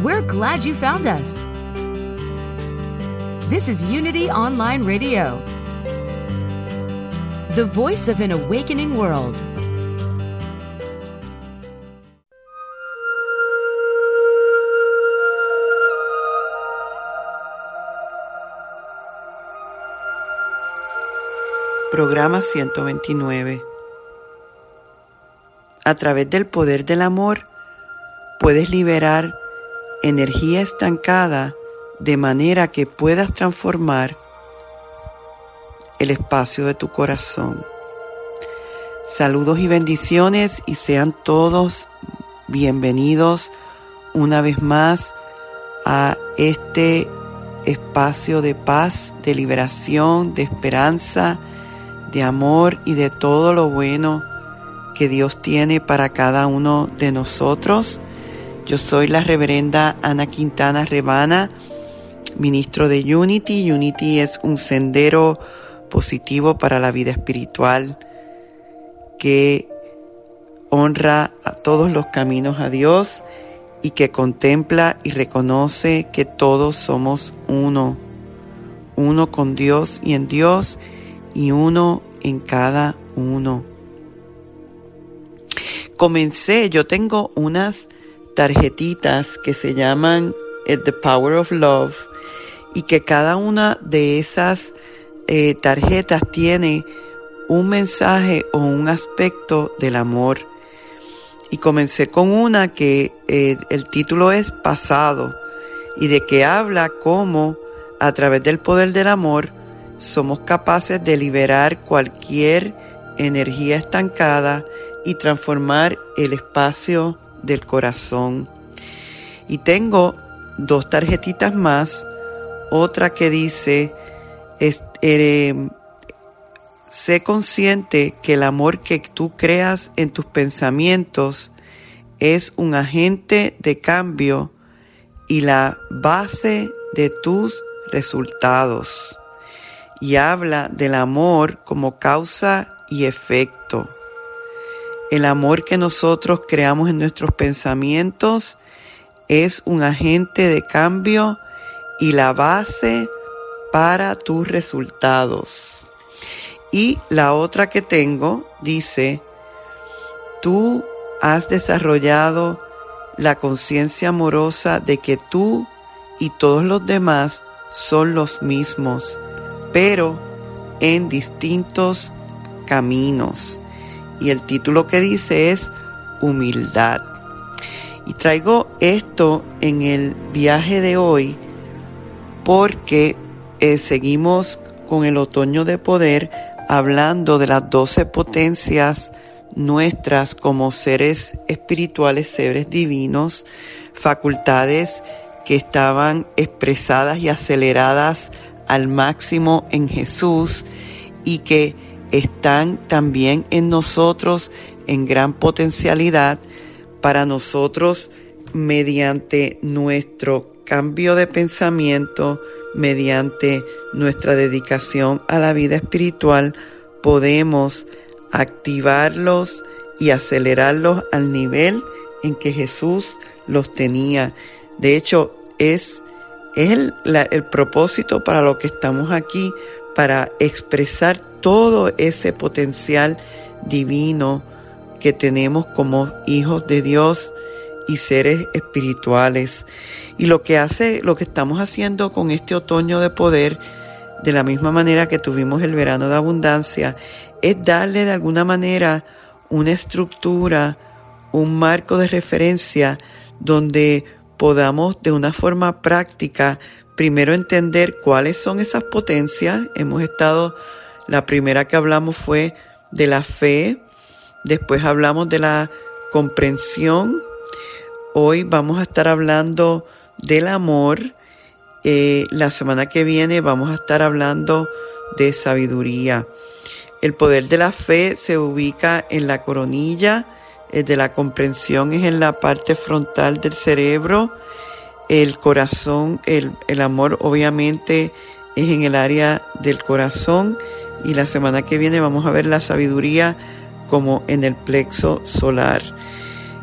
We're glad you found us. This is Unity Online Radio, the voice of an awakening world. Programa 129. A través del poder del amor puedes liberar energía estancada de manera que puedas transformar el espacio de tu corazón. Saludos y bendiciones y sean todos bienvenidos una vez más a este espacio de paz, de liberación, de esperanza, de amor y de todo lo bueno que Dios tiene para cada uno de nosotros. Yo soy la reverenda Ana Quintana Rebana, ministro de Unity. Unity es un sendero positivo para la vida espiritual que honra a todos los caminos a Dios y que contempla y reconoce que todos somos uno, uno con Dios y en Dios y uno en cada uno. Comencé, yo tengo unas tarjetitas que se llaman eh, The Power of Love y que cada una de esas eh, tarjetas tiene un mensaje o un aspecto del amor. Y comencé con una que eh, el título es Pasado y de que habla cómo a través del poder del amor somos capaces de liberar cualquier energía estancada y transformar el espacio del corazón. Y tengo dos tarjetitas más, otra que dice, sé consciente que el amor que tú creas en tus pensamientos es un agente de cambio y la base de tus resultados y habla del amor como causa y efecto. El amor que nosotros creamos en nuestros pensamientos es un agente de cambio y la base para tus resultados. Y la otra que tengo dice, tú has desarrollado la conciencia amorosa de que tú y todos los demás son los mismos pero en distintos caminos. Y el título que dice es Humildad. Y traigo esto en el viaje de hoy porque eh, seguimos con el otoño de poder hablando de las doce potencias nuestras como seres espirituales, seres divinos, facultades que estaban expresadas y aceleradas al máximo en Jesús y que están también en nosotros en gran potencialidad para nosotros mediante nuestro cambio de pensamiento, mediante nuestra dedicación a la vida espiritual, podemos activarlos y acelerarlos al nivel en que Jesús los tenía. De hecho, es el, el propósito para lo que estamos aquí, para expresar todo ese potencial divino que tenemos como hijos de Dios y seres espirituales. Y lo que hace, lo que estamos haciendo con este otoño de poder, de la misma manera que tuvimos el verano de abundancia, es darle de alguna manera una estructura, un marco de referencia donde podamos de una forma práctica primero entender cuáles son esas potencias. Hemos estado, la primera que hablamos fue de la fe, después hablamos de la comprensión, Hoy vamos a estar hablando del amor. Eh, la semana que viene vamos a estar hablando de sabiduría. El poder de la fe se ubica en la coronilla, el de la comprensión es en la parte frontal del cerebro, el corazón, el, el amor obviamente es en el área del corazón y la semana que viene vamos a ver la sabiduría como en el plexo solar.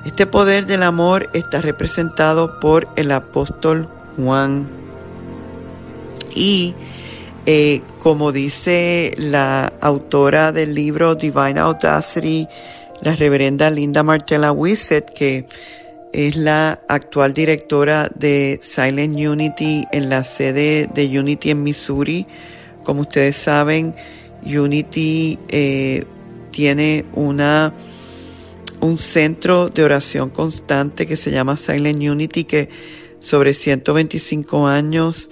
Este poder del amor está representado por el apóstol Juan. Y eh, como dice la autora del libro Divine Audacity, la reverenda Linda Martella Wisset, que es la actual directora de Silent Unity en la sede de Unity en Missouri. Como ustedes saben, Unity eh, tiene una, un centro de oración constante que se llama Silent Unity, que sobre 125 años,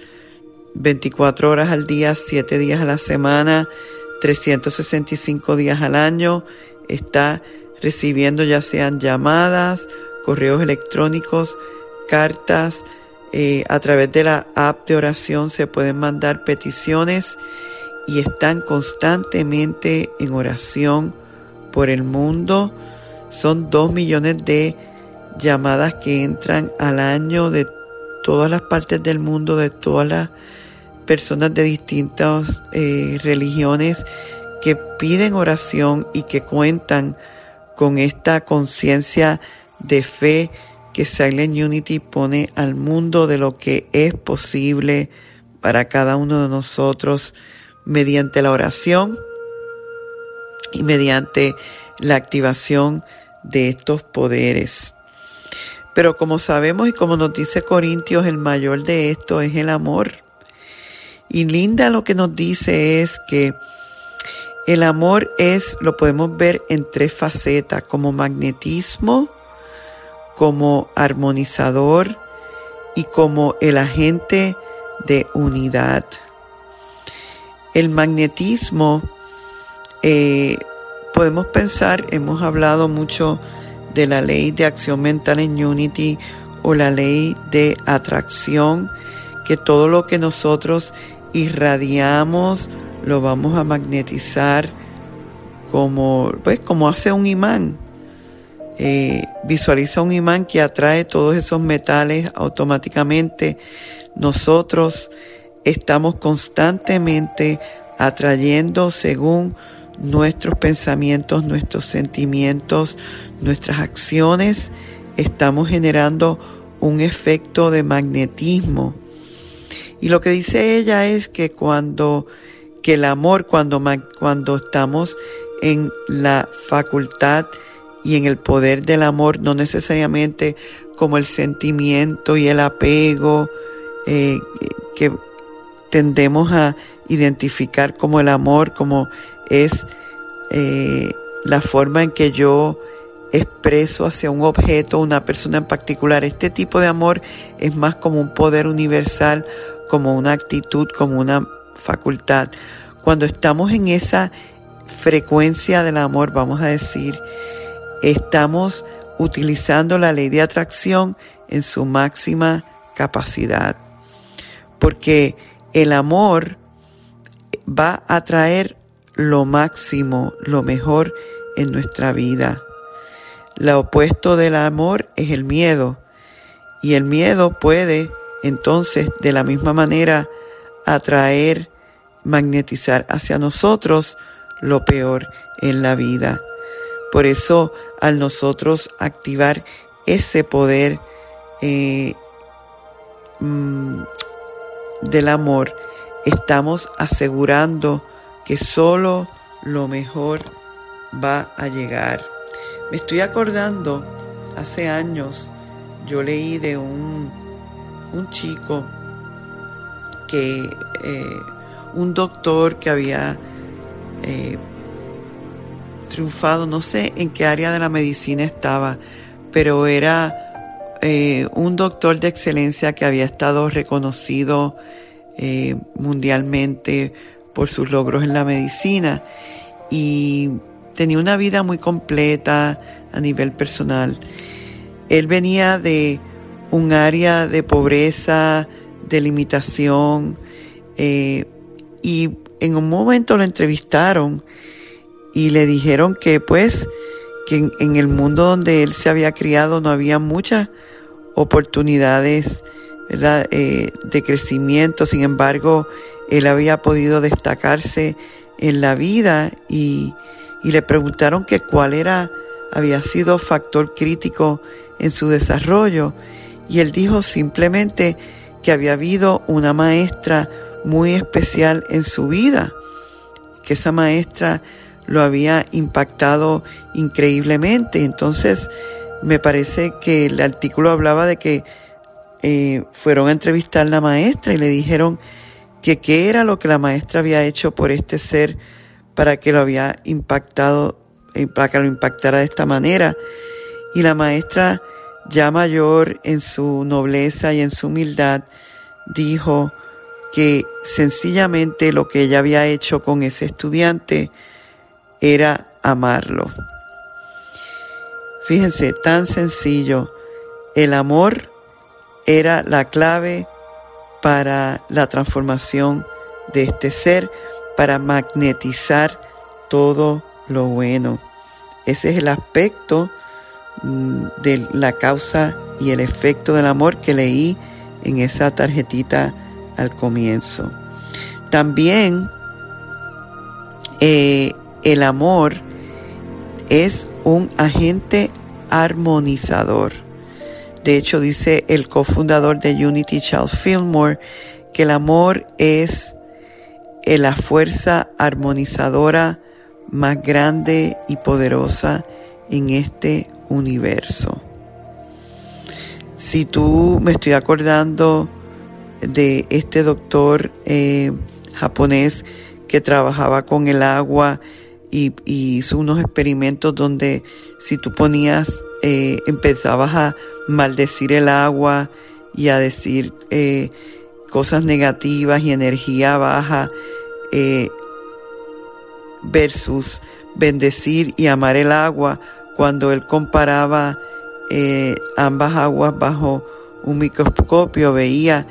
24 horas al día, 7 días a la semana, 365 días al año, está recibiendo ya sean llamadas, correos electrónicos, cartas, eh, a través de la app de oración se pueden mandar peticiones y están constantemente en oración por el mundo. Son dos millones de llamadas que entran al año de todas las partes del mundo, de todas las personas de distintas eh, religiones que piden oración y que cuentan con esta conciencia de fe que Silent Unity pone al mundo de lo que es posible para cada uno de nosotros mediante la oración y mediante la activación de estos poderes. Pero como sabemos y como nos dice Corintios, el mayor de esto es el amor. Y Linda lo que nos dice es que el amor es, lo podemos ver en tres facetas, como magnetismo, como armonizador y como el agente de unidad. El magnetismo, eh, podemos pensar, hemos hablado mucho de la ley de acción mental en Unity o la ley de atracción, que todo lo que nosotros irradiamos, lo vamos a magnetizar como, pues, como hace un imán. Eh, visualiza un imán que atrae todos esos metales automáticamente. Nosotros estamos constantemente atrayendo según nuestros pensamientos, nuestros sentimientos, nuestras acciones, estamos generando un efecto de magnetismo. Y lo que dice ella es que cuando que el amor cuando, cuando estamos en la facultad y en el poder del amor, no necesariamente como el sentimiento y el apego eh, que tendemos a identificar como el amor, como es eh, la forma en que yo expreso hacia un objeto, una persona en particular. Este tipo de amor es más como un poder universal, como una actitud, como una facultad. Cuando estamos en esa frecuencia del amor, vamos a decir, estamos utilizando la ley de atracción en su máxima capacidad. Porque el amor va a traer lo máximo, lo mejor en nuestra vida. Lo opuesto del amor es el miedo. Y el miedo puede entonces de la misma manera atraer, magnetizar hacia nosotros lo peor en la vida. Por eso, al nosotros activar ese poder eh, mm, del amor, estamos asegurando que solo lo mejor va a llegar. Me estoy acordando, hace años, yo leí de un, un chico que eh, un doctor que había eh, triunfado, no sé en qué área de la medicina estaba, pero era eh, un doctor de excelencia que había estado reconocido mundialmente por sus logros en la medicina y tenía una vida muy completa a nivel personal. Él venía de un área de pobreza, de limitación, eh, y en un momento lo entrevistaron y le dijeron que pues que en, el mundo donde él se había criado no había muchas oportunidades eh, de crecimiento, sin embargo él había podido destacarse en la vida y, y le preguntaron que cuál era, había sido factor crítico en su desarrollo. Y él dijo simplemente que había habido una maestra muy especial en su vida, que esa maestra lo había impactado increíblemente. Entonces, me parece que el artículo hablaba de que eh, fueron a entrevistar a la maestra y le dijeron que qué era lo que la maestra había hecho por este ser para que lo había impactado, eh, para que lo impactara de esta manera. Y la maestra, ya mayor en su nobleza y en su humildad, dijo que sencillamente lo que ella había hecho con ese estudiante era amarlo. Fíjense, tan sencillo. El amor era la clave para la transformación de este ser, para magnetizar todo lo bueno. Ese es el aspecto mm, de la causa y el efecto del amor que leí en esa tarjetita al comienzo. También eh, el amor es un agente armonizador. De hecho, dice el cofundador de Unity, Charles Fillmore, que el amor es eh, la fuerza armonizadora más grande y poderosa en este universo. Si tú me estoy acordando de este doctor eh, japonés que trabajaba con el agua y, hizo unos experimentos donde si tú ponías, eh, empezabas a maldecir el agua y a decir eh, cosas negativas y energía baja eh, versus bendecir y amar el agua cuando él comparaba ambas aguas bajo un microscopio veía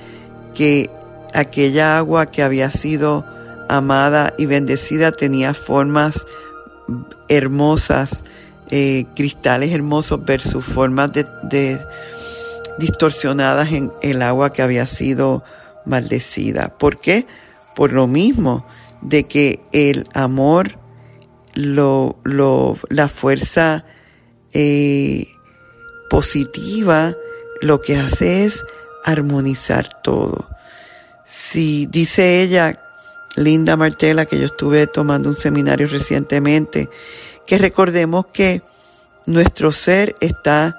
que aquella agua que había sido amada y bendecida tenía formas hermosas, eh, cristales hermosos versus formas de, distorsionadas en el agua que había sido maldecida. ¿Por qué? Por lo mismo de que el amor, lo, la fuerza eh, positiva, lo que hace es armonizar todo. Si dice ella Linda Martela, que yo estuve tomando un seminario recientemente, que recordemos que nuestro ser está,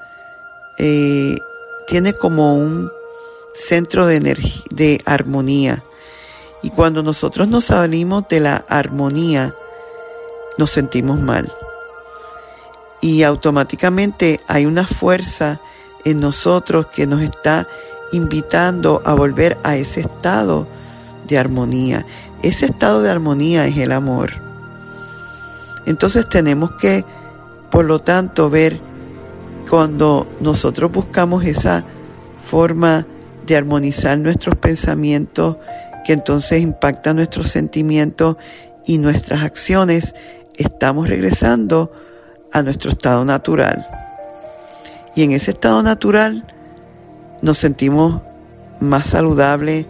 eh, tiene como un centro de energía, de armonía. Y cuando nosotros nos salimos de la armonía, nos sentimos mal. Y automáticamente hay una fuerza en nosotros que nos está invitando a volver a ese estado de armonía. Ese estado de armonía es el amor. Entonces tenemos que, por lo tanto, ver cuando nosotros buscamos esa forma de armonizar nuestros pensamientos, que entonces impacta nuestros sentimientos y nuestras acciones, estamos regresando a nuestro estado natural. Y en ese estado natural nos sentimos más saludables,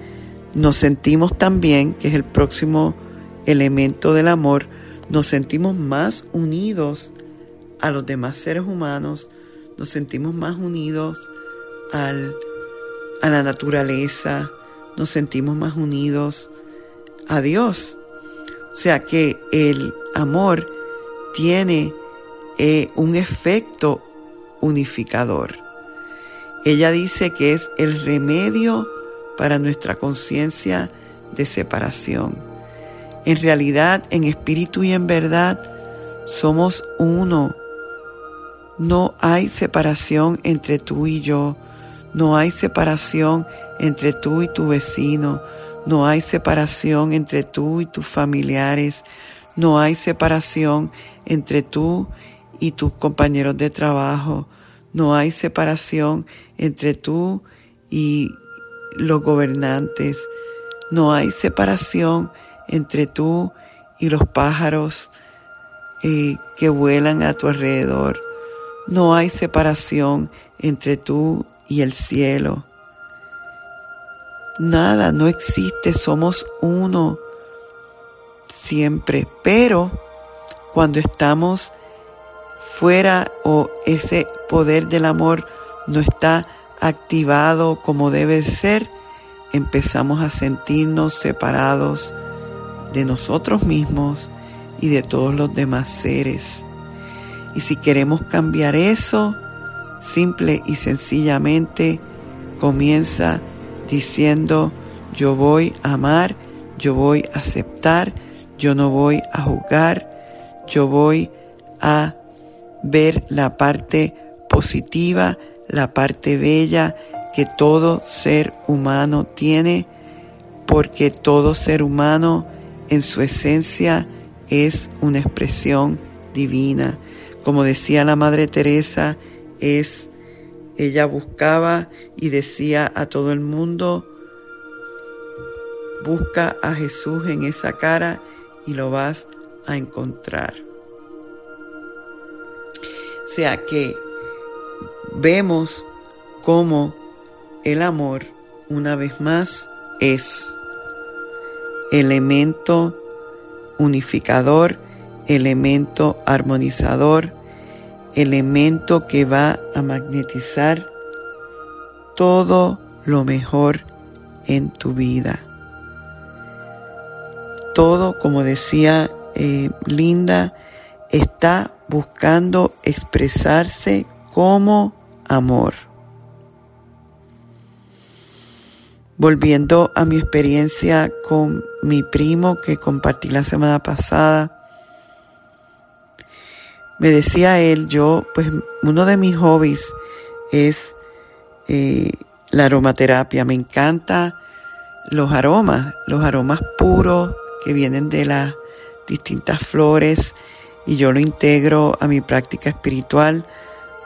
nos sentimos también, que es el próximo elemento del amor, nos sentimos más unidos a los demás seres humanos, nos sentimos más unidos al, a la naturaleza, nos sentimos más unidos a Dios. O sea que el amor tiene eh, un efecto unificador. Ella dice que es el remedio para nuestra conciencia de separación. En realidad, en espíritu y en verdad, somos uno. No hay separación entre tú y yo. No hay separación entre tú y tu vecino. No hay separación entre tú y tus familiares. No hay separación entre tú y tus compañeros de trabajo. no hay separación entre tú y los gobernantes, no hay separación entre tú y los pájaros eh, que vuelan a tu alrededor. No hay separación entre tú y el cielo. Nada, no existe, somos uno siempre, pero cuando estamos fuera o ese poder del amor no está activado como debe ser, empezamos a sentirnos separados de nosotros mismos y de todos los demás seres. Y si queremos cambiar eso, simple y sencillamente comienza diciendo, yo voy a amar, yo voy a aceptar, yo no voy a juzgar, yo voy a ver la parte positiva, la parte bella que todo ser humano tiene, porque todo ser humano en su esencia es una expresión divina. Como decía la Madre Teresa, es ella buscaba y decía a todo el mundo, busca a Jesús en esa cara y lo vas a encontrar. O sea que vemos cómo el amor, una vez más, es elemento unificador, elemento armonizador, elemento que va a magnetizar todo lo mejor en tu vida. Todo, como decía eh, Linda, está buscando expresarse como amor. Volviendo a mi experiencia con mi primo que compartí la semana pasada, me decía él, yo, pues uno de mis hobbies es eh, la aromaterapia. Me encanta los aromas, los aromas puros que vienen de las distintas flores y yo lo integro a mi práctica espiritual.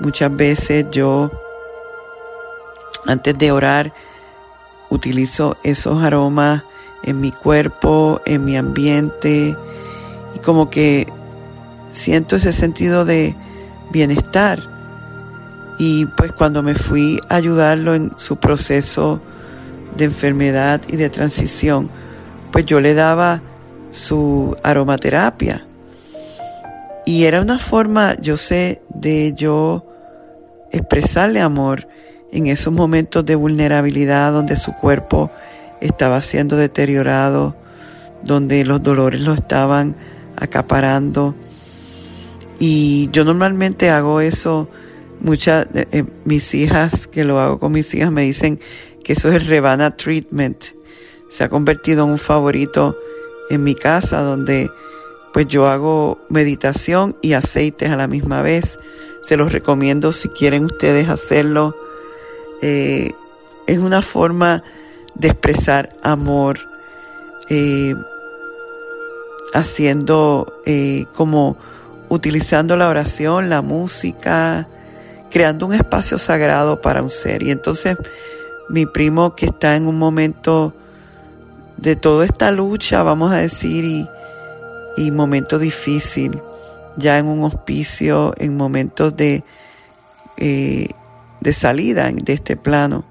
Muchas veces yo, antes de orar, utilizo esos aromas en mi cuerpo, en mi ambiente y como que siento ese sentido de bienestar. Y pues cuando me fui a ayudarlo en su proceso de enfermedad y de transición, pues yo le daba su aromaterapia. Y era una forma, yo sé, de yo expresarle amor en esos momentos de vulnerabilidad donde su cuerpo estaba siendo deteriorado, donde los dolores lo estaban acaparando y yo normalmente hago eso, muchas de eh, mis hijas, que lo hago con mis hijas, me dicen que eso es el Rebana Treatment. Se ha convertido en un favorito en mi casa donde pues yo hago meditación y aceites a la misma vez. Se los recomiendo si quieren ustedes hacerlo. Eh, es una forma de expresar amor, eh, haciendo como utilizando la oración, la música, creando un espacio sagrado para un ser. Y entonces mi primo que está en un momento de toda esta lucha, vamos a decir, y momento difícil, ya en un hospicio, en momentos de, eh, de salida de este plano.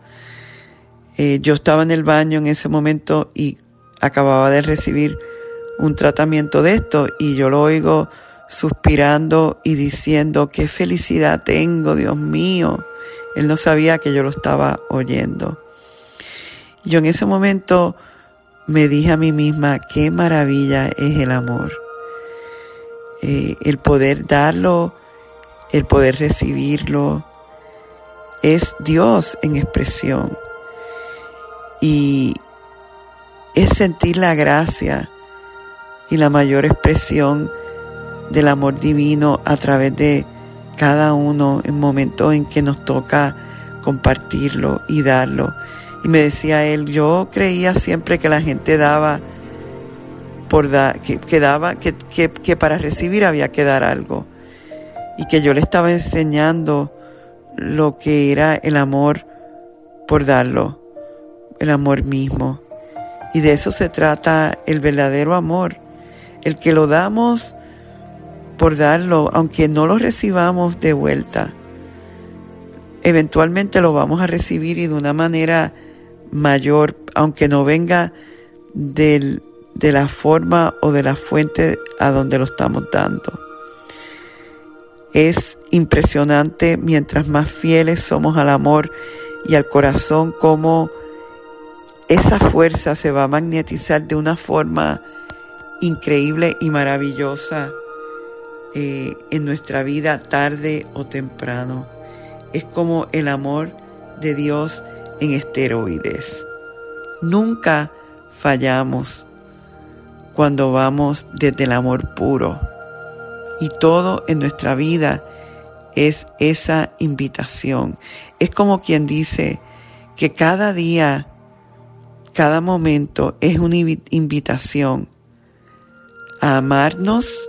Eh, yo estaba en el baño en ese momento y acababa de recibir un tratamiento de esto y yo lo oigo suspirando y diciendo, qué felicidad tengo, Dios mío. Él no sabía que yo lo estaba oyendo. Yo en ese momento me dije a mí misma, qué maravilla es el amor. Eh, el poder darlo, el poder recibirlo, es Dios en expresión. Y es sentir la gracia y la mayor expresión del amor divino a través de cada uno en momentos en que nos toca compartirlo y darlo. Y me decía él, yo creía siempre que la gente daba por dar, que, que, que, para recibir había que dar algo. Y que yo le estaba enseñando lo que era el amor por darlo, el amor mismo. Y de eso se trata el verdadero amor, el que lo damos por darlo, aunque no lo recibamos de vuelta. Eventualmente lo vamos a recibir y de una manera mayor, aunque no venga del, de la forma o de la fuente a donde lo estamos dando. Es impresionante mientras más fieles somos al amor y al corazón, como esa fuerza se va a magnetizar de una forma increíble y maravillosa eh, en nuestra vida tarde o temprano. Es como el amor de Dios en esteroides. Nunca fallamos cuando vamos desde el amor puro. Y todo en nuestra vida es esa invitación. Es como quien dice que cada día, cada momento es una invitación a amarnos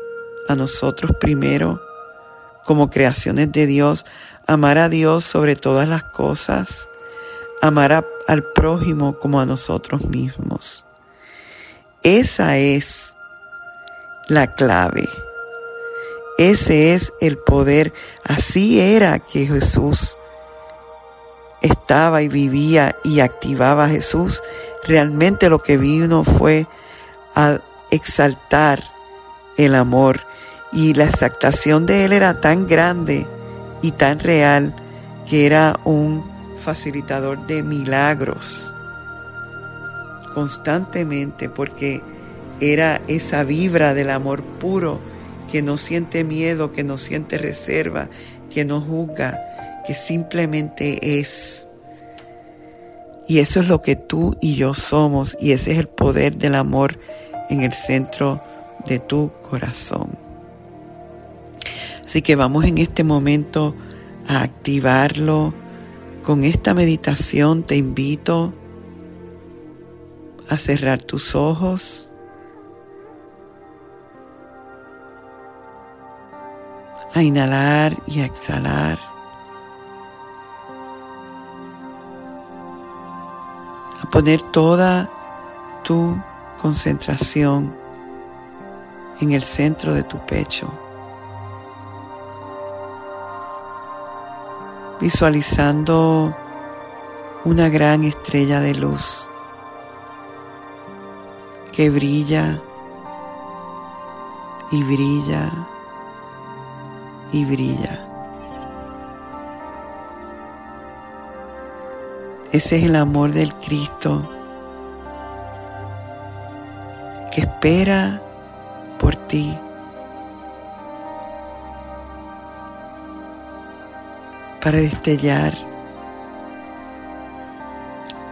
a nosotros primero como creaciones de Dios, amar a Dios sobre todas las cosas, amar al prójimo como a nosotros mismos. Esa es la clave. Ese es el poder. Así era que Jesús estaba y vivía y activaba a Jesús. Realmente lo que vino fue a exaltar el amor y la exaltación de él era tan grande y tan real que era un facilitador de milagros constantemente porque era esa vibra del amor puro que no siente miedo, que no siente reserva, que no juzga, que simplemente es. Y eso es lo que tú y yo somos y ese es el poder del amor en el centro de tu corazón. Así que vamos en este momento a activarlo. Con esta meditación te invito a cerrar tus ojos. A inhalar y a exhalar. A poner toda tu concentración en el centro de tu pecho. Visualizando una gran estrella de luz que brilla y brilla y brilla. Ese es el amor del Cristo que espera por ti. para destellar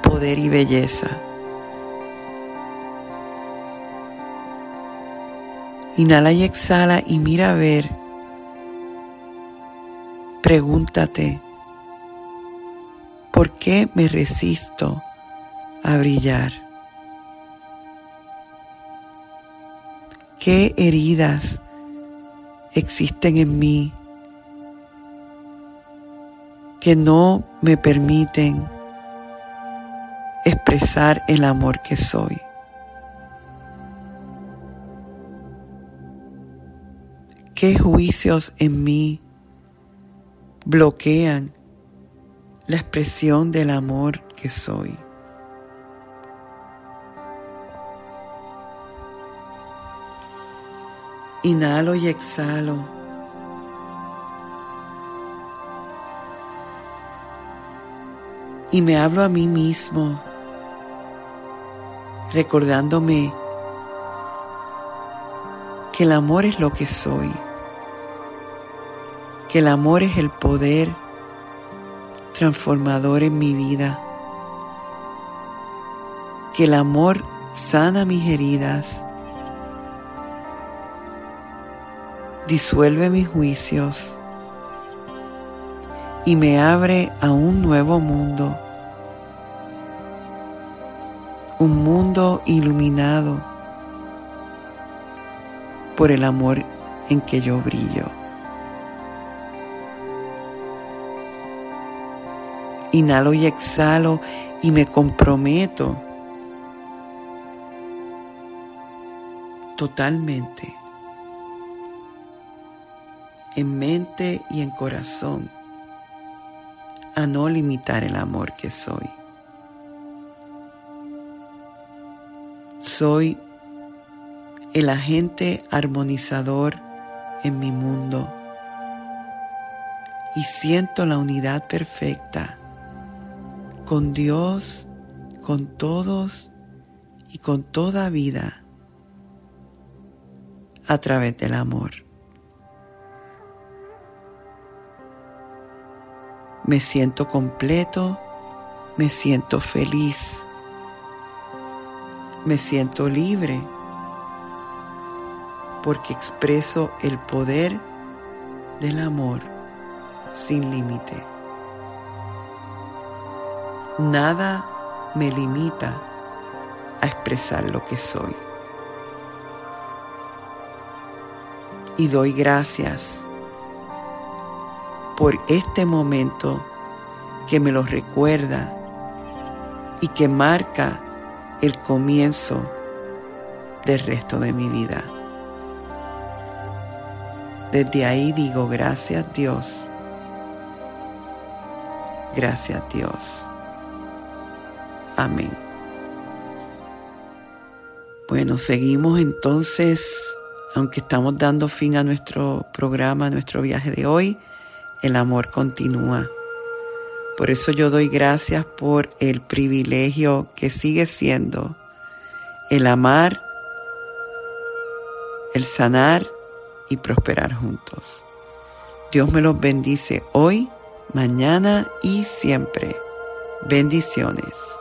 poder y belleza. Inhala y exhala y mira a ver. Pregúntate, ¿por qué me resisto a brillar? ¿Qué heridas existen en mí que no me permiten expresar el amor que soy? ¿Qué juicios en mí bloquean la expresión del amor que soy? Inhalo y exhalo. Y me hablo a mí mismo, recordándome que el amor es lo que soy que el amor es el poder transformador en mi vida, que el amor sana mis heridas, disuelve mis juicios. Y me abre a un nuevo mundo, un mundo iluminado por el amor en que yo brillo. Inhalo y exhalo y me comprometo totalmente en mente y en corazón a no limitar el amor que soy. Soy el agente armonizador en mi mundo y siento la unidad perfecta con Dios, con todos y con toda vida a través del amor. Me siento completo, me siento feliz, me siento libre porque expreso el poder del amor sin límite. Nada me limita a expresar lo que soy. Y doy gracias por este momento que me lo recuerda y que marca el comienzo del resto de mi vida. Desde ahí digo gracias Dios. Gracias Dios. Amén. Bueno, seguimos entonces, aunque estamos dando fin a nuestro programa, a nuestro viaje de hoy, el amor continúa. Por eso yo doy gracias por el privilegio que sigue siendo el amar, el sanar y prosperar juntos. Dios me los bendice hoy, mañana y siempre. Bendiciones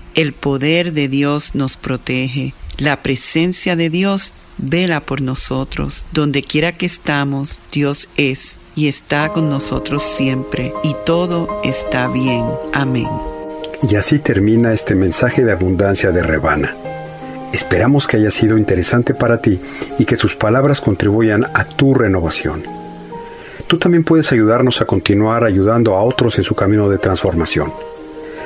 el poder de Dios nos protege. La presencia de Dios vela por nosotros. Donde quiera que estamos, Dios es y está con nosotros siempre y todo está bien. Amén. Y así termina este mensaje de abundancia de Rebana. Esperamos que haya sido interesante para ti y que sus palabras contribuyan a tu renovación. Tú también puedes ayudarnos a continuar ayudando a otros en su camino de transformación.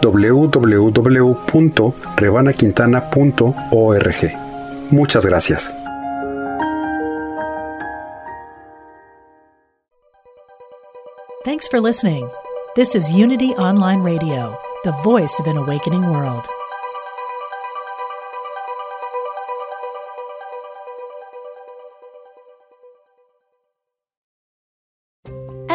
www.rebanaquintana.org. Muchas gracias. Thanks for listening. This is Unity Online Radio, the voice of an awakening world.